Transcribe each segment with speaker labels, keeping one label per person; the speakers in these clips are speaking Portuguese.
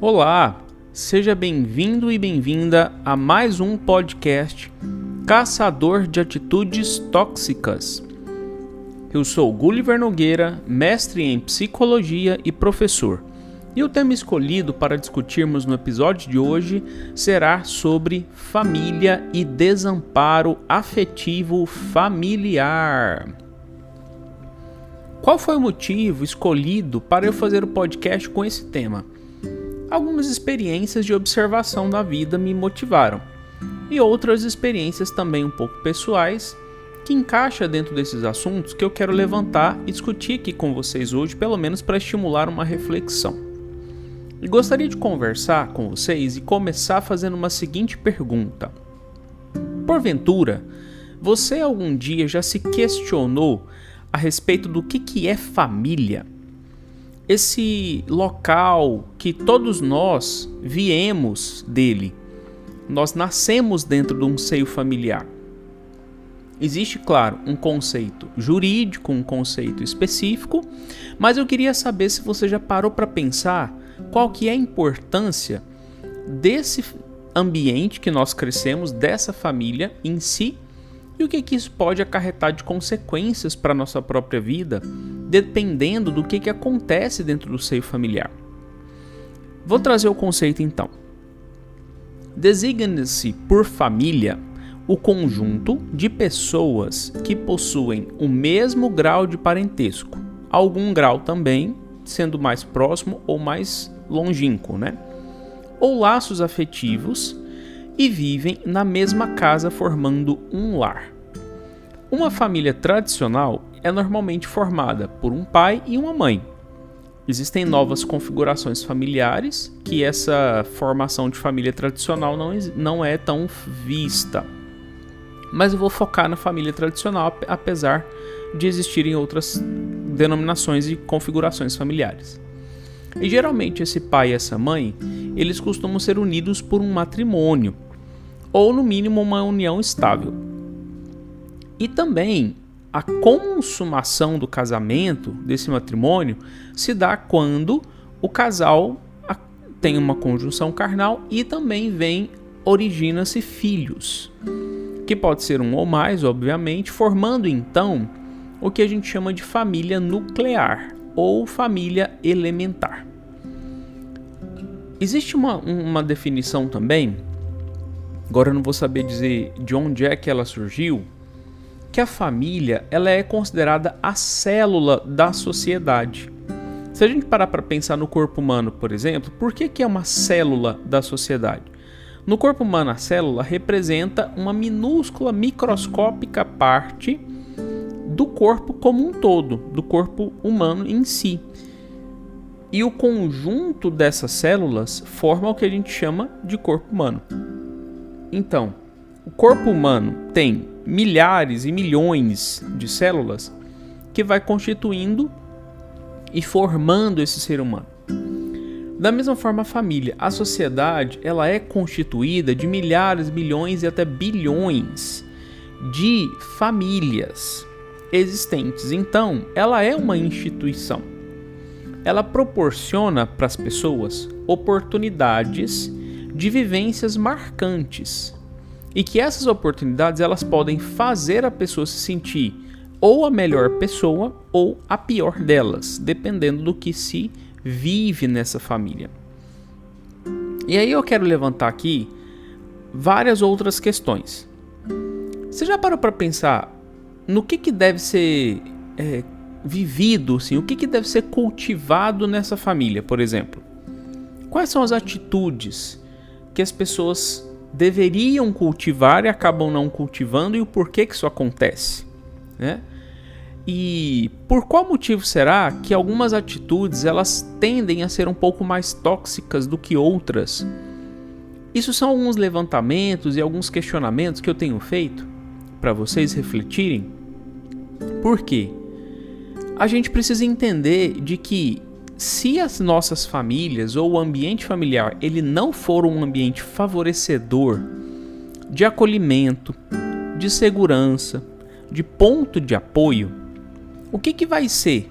Speaker 1: Olá, seja bem-vindo e bem-vinda a mais um podcast Caçador de Atitudes Tóxicas. Eu sou Gulliver Nogueira, mestre em psicologia e professor. E o tema escolhido para discutirmos no episódio de hoje será sobre família e desamparo afetivo familiar. Qual foi o motivo escolhido para eu fazer o podcast com esse tema? Algumas experiências de observação da vida me motivaram, e outras experiências também um pouco pessoais que encaixa dentro desses assuntos que eu quero levantar e discutir aqui com vocês hoje, pelo menos para estimular uma reflexão. E gostaria de conversar com vocês e começar fazendo uma seguinte pergunta: Porventura, você algum dia já se questionou a respeito do que, que é família? Esse local que todos nós viemos dele. Nós nascemos dentro de um seio familiar. Existe, claro, um conceito jurídico, um conceito específico, mas eu queria saber se você já parou para pensar qual que é a importância desse ambiente que nós crescemos, dessa família em si, e o que, que isso pode acarretar de consequências para a nossa própria vida, dependendo do que, que acontece dentro do seio familiar. Vou trazer o conceito então. Designa-se por família o conjunto de pessoas que possuem o mesmo grau de parentesco, algum grau também sendo mais próximo ou mais longínquo, né? Ou laços afetivos e vivem na mesma casa formando um lar. Uma família tradicional é normalmente formada por um pai e uma mãe. Existem novas configurações familiares que essa formação de família tradicional não, não é tão vista. Mas eu vou focar na família tradicional, apesar de existirem outras denominações e configurações familiares. E geralmente esse pai e essa mãe, eles costumam ser unidos por um matrimônio, ou no mínimo uma união estável. E também a consumação do casamento, desse matrimônio, se dá quando o casal tem uma conjunção carnal e também vem origina-se filhos, que pode ser um ou mais, obviamente, formando então o que a gente chama de família nuclear ou família elementar. Existe uma, uma definição também Agora eu não vou saber dizer de onde é que ela surgiu, que a família ela é considerada a célula da sociedade. Se a gente parar para pensar no corpo humano, por exemplo, por que, que é uma célula da sociedade? No corpo humano, a célula representa uma minúscula, microscópica parte do corpo como um todo, do corpo humano em si. E o conjunto dessas células forma o que a gente chama de corpo humano. Então, o corpo humano tem milhares e milhões de células que vai constituindo e formando esse ser humano. Da mesma forma, a família, a sociedade, ela é constituída de milhares, milhões e até bilhões de famílias existentes. Então, ela é uma instituição. Ela proporciona para as pessoas oportunidades de vivências marcantes e que essas oportunidades elas podem fazer a pessoa se sentir ou a melhor pessoa ou a pior delas, dependendo do que se vive nessa família. E aí eu quero levantar aqui várias outras questões. Você já parou para pensar no que, que deve ser é, vivido, assim, o que, que deve ser cultivado nessa família, por exemplo? Quais são as atitudes que as pessoas deveriam cultivar e acabam não cultivando e o porquê que isso acontece, né? E por qual motivo será que algumas atitudes elas tendem a ser um pouco mais tóxicas do que outras? Isso são alguns levantamentos e alguns questionamentos que eu tenho feito para vocês refletirem. Por quê? A gente precisa entender de que se as nossas famílias ou o ambiente familiar ele não for um ambiente favorecedor de acolhimento, de segurança, de ponto de apoio, o que, que vai ser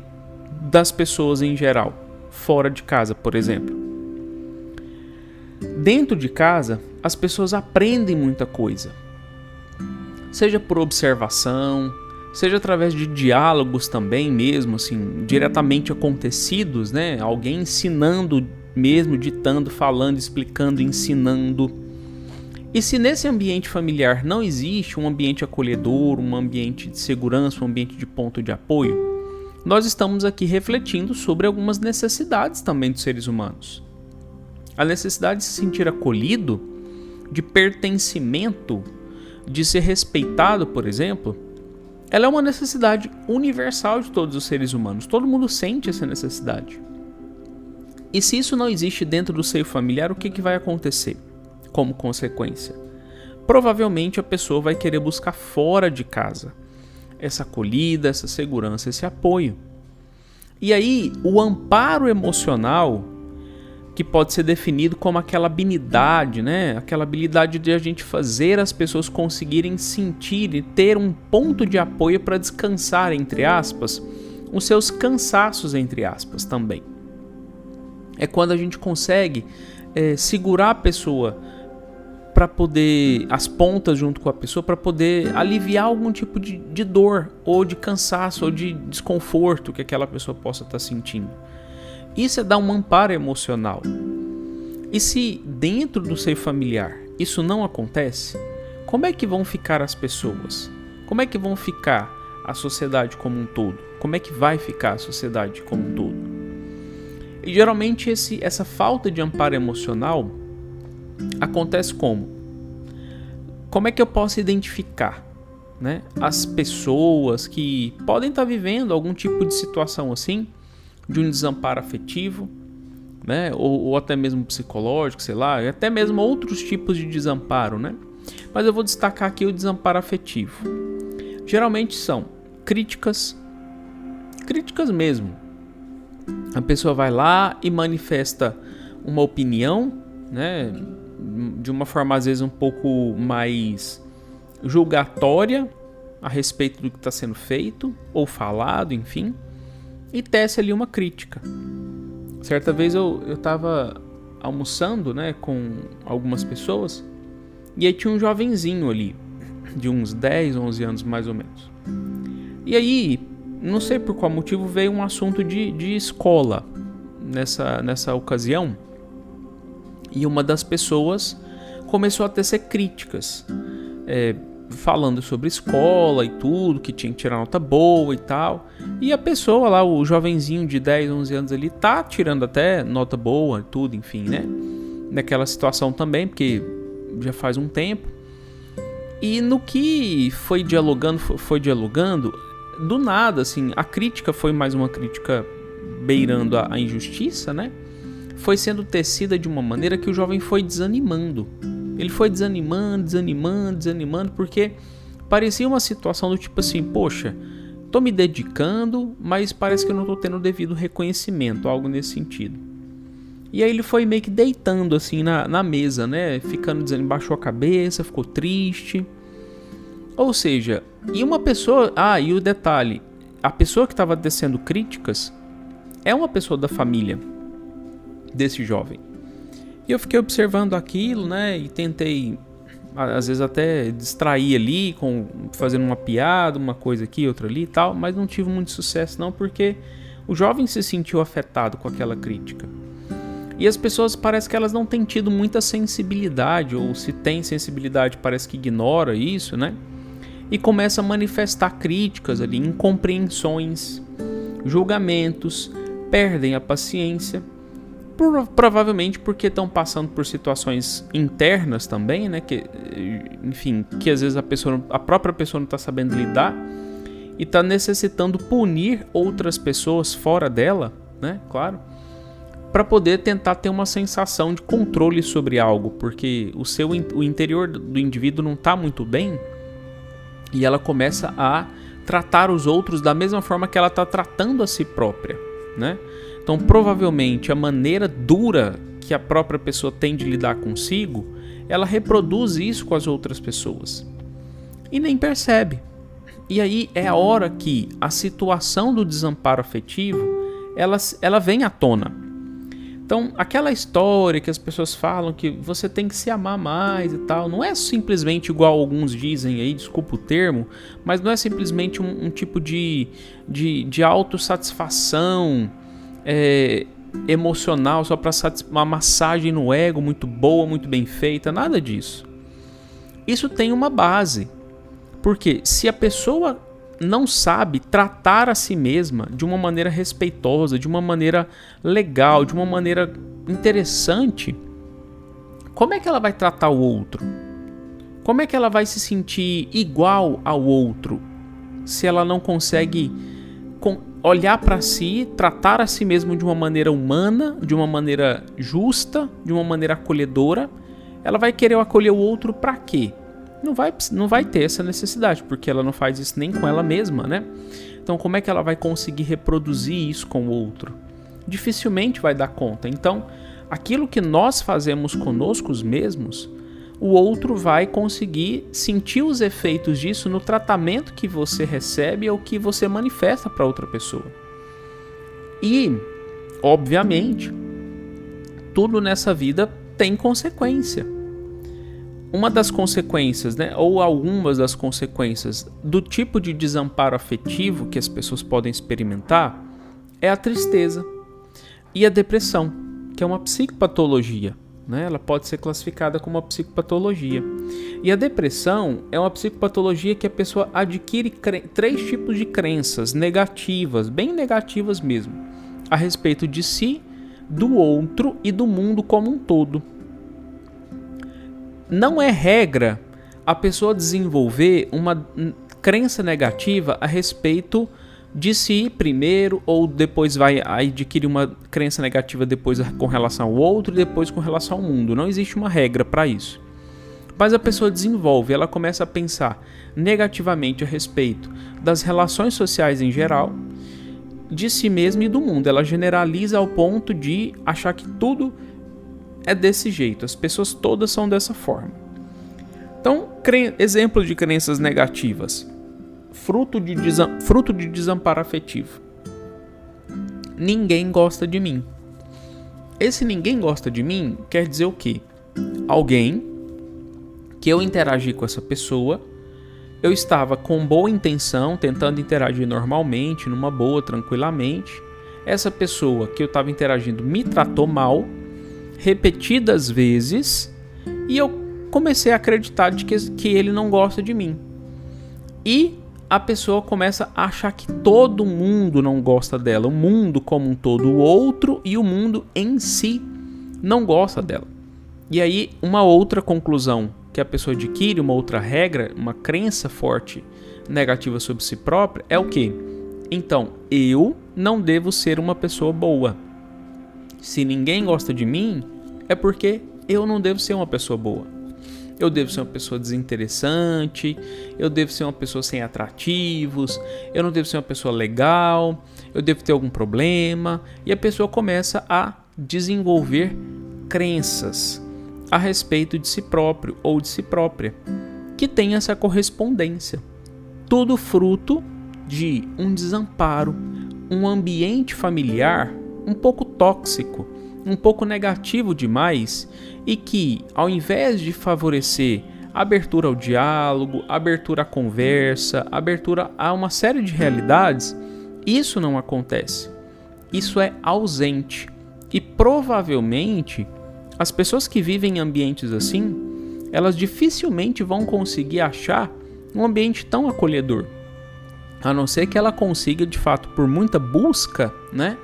Speaker 1: das pessoas em geral, fora de casa, por exemplo? Dentro de casa, as pessoas aprendem muita coisa. Seja por observação, seja através de diálogos também mesmo, assim, diretamente acontecidos, né? Alguém ensinando mesmo, ditando, falando, explicando, ensinando. E se nesse ambiente familiar não existe um ambiente acolhedor, um ambiente de segurança, um ambiente de ponto de apoio, nós estamos aqui refletindo sobre algumas necessidades também dos seres humanos. A necessidade de se sentir acolhido, de pertencimento, de ser respeitado, por exemplo, ela é uma necessidade universal de todos os seres humanos. Todo mundo sente essa necessidade. E se isso não existe dentro do seio familiar, o que, que vai acontecer como consequência? Provavelmente a pessoa vai querer buscar fora de casa essa acolhida, essa segurança, esse apoio. E aí, o amparo emocional, que pode ser definido como aquela habilidade, né? Aquela habilidade de a gente fazer as pessoas conseguirem sentir e ter um ponto de apoio para descansar, entre aspas, os seus cansaços, entre aspas, também. É quando a gente consegue é, segurar a pessoa para poder as pontas junto com a pessoa para poder aliviar algum tipo de, de, dor ou de cansaço ou de desconforto que aquela pessoa possa estar tá sentindo. Isso é dar um amparo emocional. E se dentro do seio familiar isso não acontece, como é que vão ficar as pessoas? Como é que vão ficar a sociedade como um todo? Como é que vai ficar a sociedade como um todo? E geralmente esse, essa falta de amparo emocional acontece como? Como é que eu posso identificar né, as pessoas que podem estar vivendo algum tipo de situação assim, de um desamparo afetivo, né, ou, ou até mesmo psicológico, sei lá, e até mesmo outros tipos de desamparo, né? Mas eu vou destacar aqui o desamparo afetivo. Geralmente são críticas, críticas mesmo. A pessoa vai lá e manifesta uma opinião, né? de uma forma às vezes um pouco mais julgatória a respeito do que está sendo feito ou falado, enfim, e tece ali uma crítica. Certa vez eu estava almoçando né, com algumas pessoas e aí tinha um jovenzinho ali, de uns 10, 11 anos mais ou menos. E aí, não sei por qual motivo, veio um assunto de, de escola nessa, nessa ocasião. E uma das pessoas começou a tecer críticas, é, falando sobre escola e tudo, que tinha que tirar nota boa e tal. E a pessoa lá, o jovenzinho de 10, 11 anos ali, tá tirando até nota boa e tudo, enfim, né? Naquela situação também, porque já faz um tempo. E no que foi dialogando, foi dialogando, do nada, assim, a crítica foi mais uma crítica beirando a, a injustiça, né? foi sendo tecida de uma maneira que o jovem foi desanimando. Ele foi desanimando, desanimando, desanimando, porque parecia uma situação do tipo assim: poxa, tô me dedicando, mas parece que eu não tô tendo o devido reconhecimento, algo nesse sentido. E aí ele foi meio que deitando assim na, na mesa, né? Ficando dizendo, baixou a cabeça, ficou triste. Ou seja, e uma pessoa. Ah, e o detalhe: a pessoa que estava descendo críticas é uma pessoa da família desse jovem. E eu fiquei observando aquilo, né? E tentei, às vezes, até distrair ali, com fazendo uma piada, uma coisa aqui, outra ali e tal, mas não tive muito sucesso, não, porque o jovem se sentiu afetado com aquela crítica. E as pessoas parece que elas não têm tido muita sensibilidade, ou se tem sensibilidade, parece que ignora isso, né? E começa a manifestar críticas ali, incompreensões, julgamentos, perdem a paciência por, provavelmente porque estão passando por situações internas também, né? Que, enfim, que às vezes a pessoa, a própria pessoa não está sabendo lidar e está necessitando punir outras pessoas fora dela, né? Claro, para poder tentar ter uma sensação de controle sobre algo, porque o seu o interior do indivíduo não está muito bem e ela começa a tratar os outros da mesma forma que ela está tratando a si própria, né? Então, provavelmente, a maneira dura que a própria pessoa tem de lidar consigo, ela reproduz isso com as outras pessoas e nem percebe. E aí é a hora que a situação do desamparo afetivo ela, ela vem à tona. Então, aquela história que as pessoas falam que você tem que se amar mais e tal, não é simplesmente igual alguns dizem aí, desculpa o termo, mas não é simplesmente um, um tipo de, de, de autossatisfação é, emocional só para uma massagem no ego muito boa, muito bem feita, nada disso. Isso tem uma base. Porque se a pessoa não sabe tratar a si mesma de uma maneira respeitosa, de uma maneira legal, de uma maneira interessante, como é que ela vai tratar o outro? Como é que ela vai se sentir igual ao outro se ela não consegue olhar para si, tratar a si mesmo de uma maneira humana, de uma maneira justa, de uma maneira acolhedora? Ela vai querer acolher o outro para quê? não vai, não vai ter essa necessidade, porque ela não faz isso nem com ela mesma, né? Então, como é que ela vai conseguir reproduzir isso com o outro? Dificilmente vai dar conta. Então, aquilo que nós fazemos conosco mesmos, o outro vai conseguir sentir os efeitos disso no tratamento que você recebe ou que você manifesta para outra pessoa. E, obviamente, tudo nessa vida tem consequência uma das consequências, né, ou algumas das consequências do tipo de desamparo afetivo que as pessoas podem experimentar é a tristeza e a depressão, que é uma psicopatologia. Né? Ela pode ser classificada como uma psicopatologia. E a depressão é uma psicopatologia que a pessoa adquire três tipos de crenças negativas, bem negativas mesmo, a respeito de si, do outro e do mundo como um todo não é regra a pessoa desenvolver uma crença negativa a respeito de si primeiro ou depois vai adquirir uma crença negativa depois com relação ao outro e depois com relação ao mundo. Não existe uma regra para isso. Mas a pessoa desenvolve, ela começa a pensar negativamente a respeito das relações sociais em geral, de si mesma e do mundo. Ela generaliza ao ponto de achar que tudo é desse jeito, as pessoas todas são dessa forma. Então, exemplo de crenças negativas: fruto de, fruto de desamparo afetivo. Ninguém gosta de mim. Esse ninguém gosta de mim quer dizer o quê? Alguém que eu interagi com essa pessoa, eu estava com boa intenção, tentando interagir normalmente, numa boa, tranquilamente. Essa pessoa que eu estava interagindo me tratou mal repetidas vezes e eu comecei a acreditar de que, que ele não gosta de mim. E a pessoa começa a achar que todo mundo não gosta dela, o mundo como um todo, o outro e o mundo em si não gosta dela. E aí, uma outra conclusão que a pessoa adquire, uma outra regra, uma crença forte negativa sobre si própria é o que? Então, eu não devo ser uma pessoa boa. Se ninguém gosta de mim, é porque eu não devo ser uma pessoa boa. Eu devo ser uma pessoa desinteressante, eu devo ser uma pessoa sem atrativos, eu não devo ser uma pessoa legal, eu devo ter algum problema, e a pessoa começa a desenvolver crenças a respeito de si próprio ou de si própria, que tem essa correspondência. Tudo fruto de um desamparo, um ambiente familiar um pouco tóxico, um pouco negativo demais e que, ao invés de favorecer abertura ao diálogo, abertura à conversa, abertura a uma série de realidades, isso não acontece. Isso é ausente. E provavelmente as pessoas que vivem em ambientes assim, elas dificilmente vão conseguir achar um ambiente tão acolhedor. A não ser que ela consiga, de fato, por muita busca, né,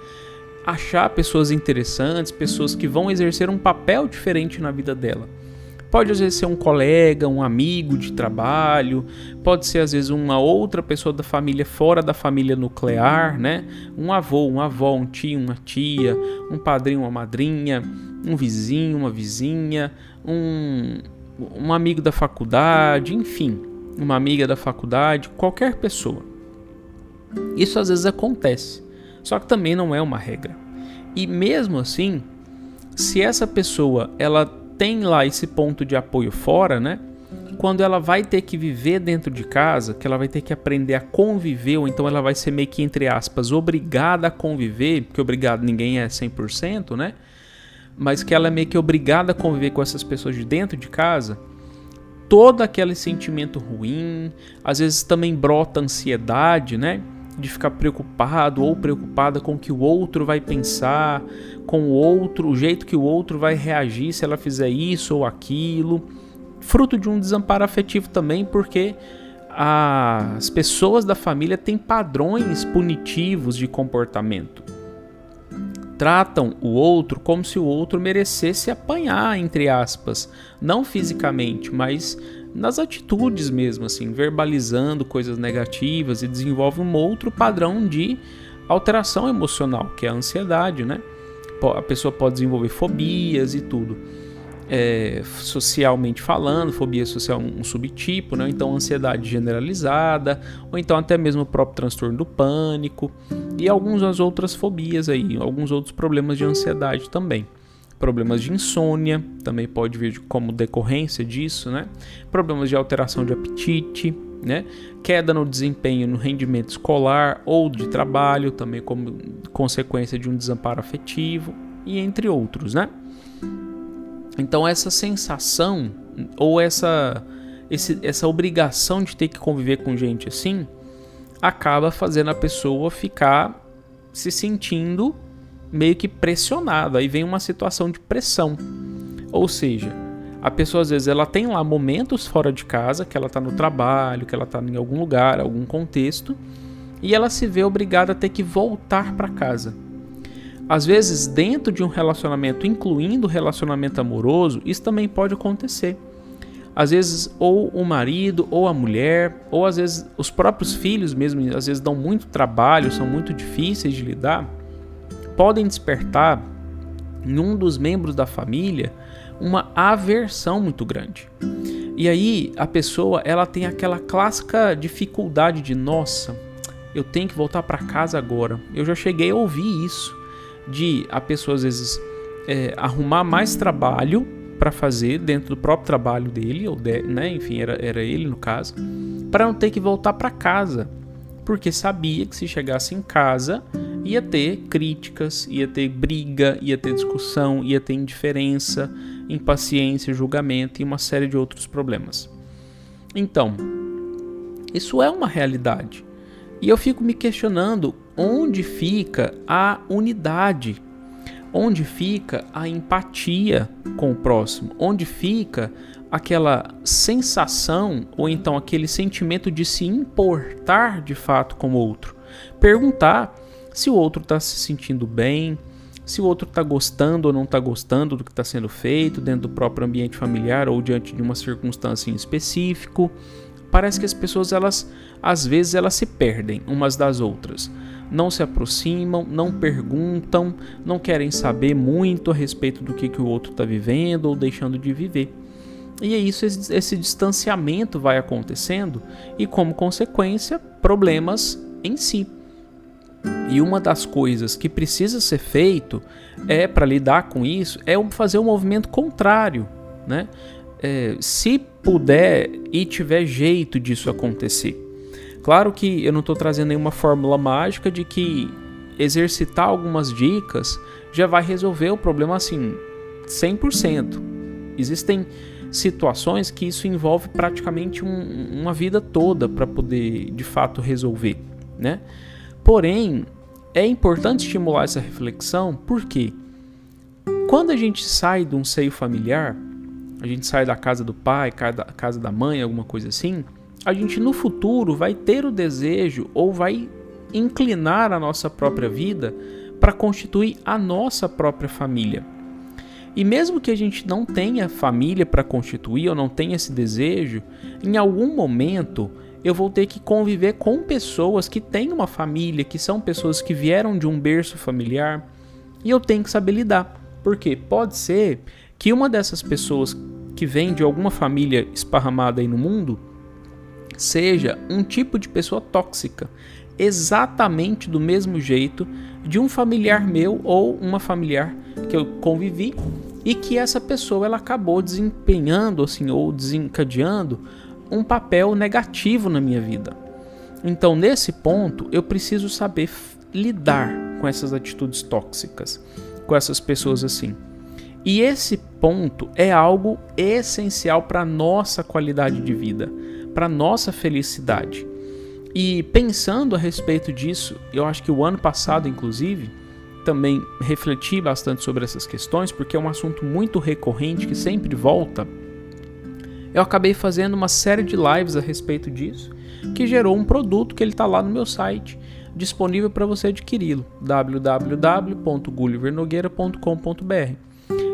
Speaker 1: achar pessoas interessantes, pessoas que vão exercer um papel diferente na vida dela. Pode às vezes ser um colega, um amigo de trabalho, pode ser às vezes uma outra pessoa da família fora da família nuclear, né? Um avô, uma avó, um tio, uma tia, um padrinho, uma madrinha, um vizinho, uma vizinha, um, um amigo da faculdade, enfim, uma amiga da faculdade, qualquer pessoa. Isso às vezes acontece. Só que também não é uma regra. E mesmo assim, se essa pessoa ela tem lá esse ponto de apoio fora, né? Quando ela vai ter que viver dentro de casa, que ela vai ter que aprender a conviver, ou então ela vai ser meio que, entre aspas, obrigada a conviver, porque obrigado ninguém é 100%, né? mas que ela é meio que obrigada a conviver com essas pessoas de dentro de casa, todo aquele sentimento ruim, às vezes também brota ansiedade, né? De ficar preocupado ou preocupada com o que o outro vai pensar, com o outro, o jeito que o outro vai reagir se ela fizer isso ou aquilo. Fruto de um desamparo afetivo também, porque as pessoas da família têm padrões punitivos de comportamento. Tratam o outro como se o outro merecesse apanhar, entre aspas, não fisicamente, mas nas atitudes mesmo, assim, verbalizando coisas negativas e desenvolve um outro padrão de alteração emocional, que é a ansiedade, né? A pessoa pode desenvolver fobias e tudo é, socialmente falando, fobia social é um subtipo, né? então ansiedade generalizada, ou então até mesmo o próprio transtorno do pânico e algumas outras fobias aí, alguns outros problemas de ansiedade também. Problemas de insônia também pode vir como decorrência disso, né? Problemas de alteração de apetite, né? Queda no desempenho no rendimento escolar ou de trabalho, também como consequência de um desamparo afetivo e entre outros, né? Então essa sensação ou essa esse, essa obrigação de ter que conviver com gente assim acaba fazendo a pessoa ficar se sentindo meio que pressionada. Aí vem uma situação de pressão. Ou seja, a pessoa às vezes ela tem lá momentos fora de casa, que ela está no trabalho, que ela está em algum lugar, algum contexto, e ela se vê obrigada a ter que voltar para casa. Às vezes, dentro de um relacionamento, incluindo relacionamento amoroso, isso também pode acontecer. Às vezes, ou o marido, ou a mulher, ou às vezes os próprios filhos mesmo, às vezes dão muito trabalho, são muito difíceis de lidar, podem despertar em um dos membros da família uma aversão muito grande. E aí a pessoa ela tem aquela clássica dificuldade de nossa, eu tenho que voltar para casa agora. Eu já cheguei a ouvir isso de a pessoa às vezes é, arrumar mais trabalho para fazer dentro do próprio trabalho dele, ou de, né, enfim, era, era ele no caso, para não ter que voltar para casa, porque sabia que se chegasse em casa ia ter críticas, ia ter briga, ia ter discussão, ia ter indiferença, impaciência, julgamento e uma série de outros problemas. Então, isso é uma realidade. E eu fico me questionando onde fica a unidade, onde fica a empatia com o próximo, onde fica aquela sensação ou então aquele sentimento de se importar de fato com o outro. Perguntar se o outro está se sentindo bem, se o outro está gostando ou não está gostando do que está sendo feito dentro do próprio ambiente familiar ou diante de uma circunstância em específico. Parece que as pessoas elas às vezes elas se perdem umas das outras não se aproximam, não perguntam, não querem saber muito a respeito do que, que o outro está vivendo ou deixando de viver. E é isso, esse distanciamento vai acontecendo e, como consequência, problemas em si. E uma das coisas que precisa ser feito é para lidar com isso é fazer um movimento contrário, né? É, se puder e tiver jeito disso acontecer. Claro que eu não estou trazendo nenhuma fórmula mágica de que exercitar algumas dicas já vai resolver o problema assim 100%. Existem situações que isso envolve praticamente um, uma vida toda para poder de fato resolver, né? Porém, é importante estimular essa reflexão porque quando a gente sai de um seio familiar, a gente sai da casa do pai, casa da mãe, alguma coisa assim, a gente no futuro vai ter o desejo ou vai inclinar a nossa própria vida para constituir a nossa própria família. E mesmo que a gente não tenha família para constituir ou não tenha esse desejo, em algum momento eu vou ter que conviver com pessoas que têm uma família, que são pessoas que vieram de um berço familiar, e eu tenho que saber lidar. Porque pode ser que uma dessas pessoas que vem de alguma família esparramada aí no mundo seja um tipo de pessoa tóxica, exatamente do mesmo jeito de um familiar meu ou uma familiar que eu convivi e que essa pessoa ela acabou desempenhando assim ou desencadeando um papel negativo na minha vida. Então, nesse ponto, eu preciso saber lidar com essas atitudes tóxicas, com essas pessoas assim. E esse ponto é algo essencial para nossa qualidade de vida, para nossa felicidade. E pensando a respeito disso, eu acho que o ano passado, inclusive, também refleti bastante sobre essas questões, porque é um assunto muito recorrente que sempre volta. Eu acabei fazendo uma série de lives a respeito disso, que gerou um produto que ele está lá no meu site, disponível para você adquiri-lo, www.gullivernogueira.com.br.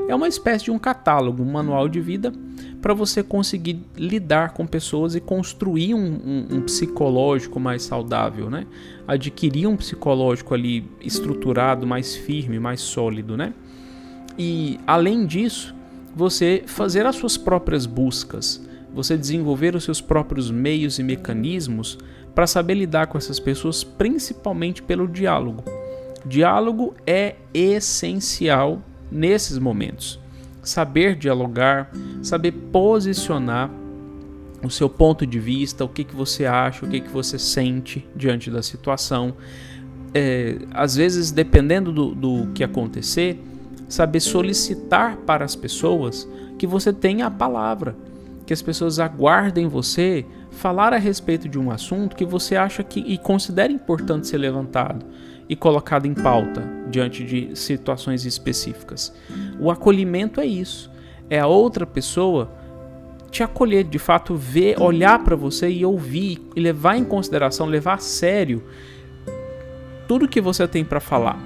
Speaker 1: É uma espécie de um catálogo, um manual de vida para você conseguir lidar com pessoas e construir um, um, um, psicológico mais saudável, né? Adquirir um psicológico ali estruturado, mais firme, mais sólido, né? E além disso, você fazer as suas próprias buscas, você desenvolver os seus próprios meios e mecanismos para saber lidar com essas pessoas, principalmente pelo diálogo. Diálogo é essencial nesses momentos. Saber dialogar, saber posicionar o seu ponto de vista, o que, que você acha, o que, que você sente diante da situação. É, às vezes, dependendo do, do que acontecer, saber solicitar para as pessoas que você tenha a palavra, que as pessoas aguardem você falar a respeito de um assunto que você acha que e considera importante ser levantado e colocado em pauta diante de situações específicas. O acolhimento é isso. É a outra pessoa te acolher, de fato ver, olhar para você e ouvir e levar em consideração, levar a sério tudo que você tem para falar,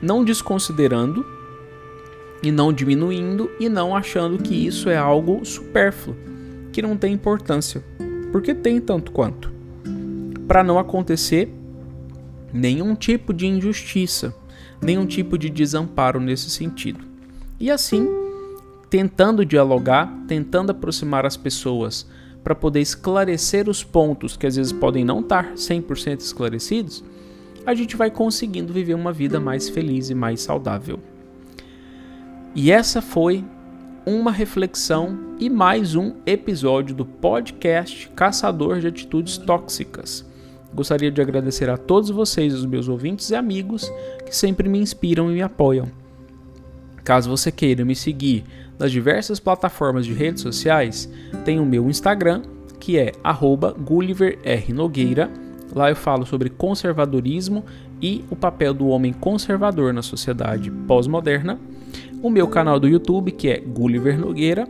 Speaker 1: não desconsiderando e não diminuindo e não achando que isso é algo supérfluo, que não tem importância, porque tem tanto quanto. Para não acontecer nenhum tipo de injustiça, nenhum tipo de desamparo nesse sentido. E assim, tentando dialogar, tentando aproximar as pessoas para poder esclarecer os pontos que às vezes podem não estar 100% esclarecidos, a gente vai conseguindo viver uma vida mais feliz e mais saudável. E essa foi uma reflexão e mais um episódio do podcast Caçador de Atitudes Tóxicas. Gostaria de agradecer a todos vocês, os meus ouvintes e amigos, que sempre me inspiram e me apoiam. Caso você queira me seguir nas diversas plataformas de redes sociais, tem o meu Instagram, que é @gulliverrnogueira. Lá eu falo sobre conservadorismo e o papel do homem conservador na sociedade pós-moderna. O meu canal do YouTube, que é Gulliver Nogueira,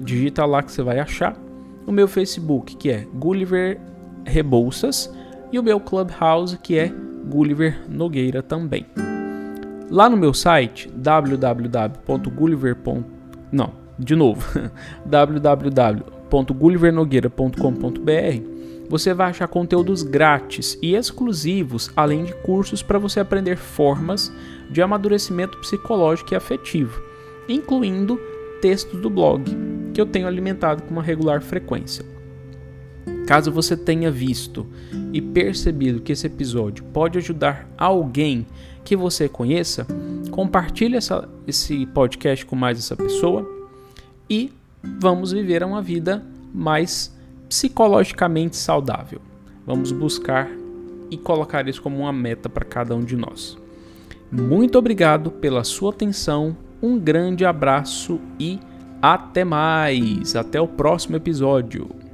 Speaker 1: digita lá que você vai achar. O meu Facebook, que é Gulliver Rebouças e o meu Clubhouse, que é Gulliver Nogueira também. Lá no meu site, www.gulliver. Não, de novo, www.gullivernogueira.com.br você vai achar conteúdos grátis e exclusivos, além de cursos para você aprender formas de amadurecimento psicológico e afetivo, incluindo textos do blog, que eu tenho alimentado com uma regular frequência. Caso você tenha visto e percebido que esse episódio pode ajudar alguém que você conheça, compartilhe essa, esse podcast com mais essa pessoa e vamos viver uma vida mais psicologicamente saudável. Vamos buscar e colocar isso como uma meta para cada um de nós. Muito obrigado pela sua atenção, um grande abraço e até mais! Até o próximo episódio!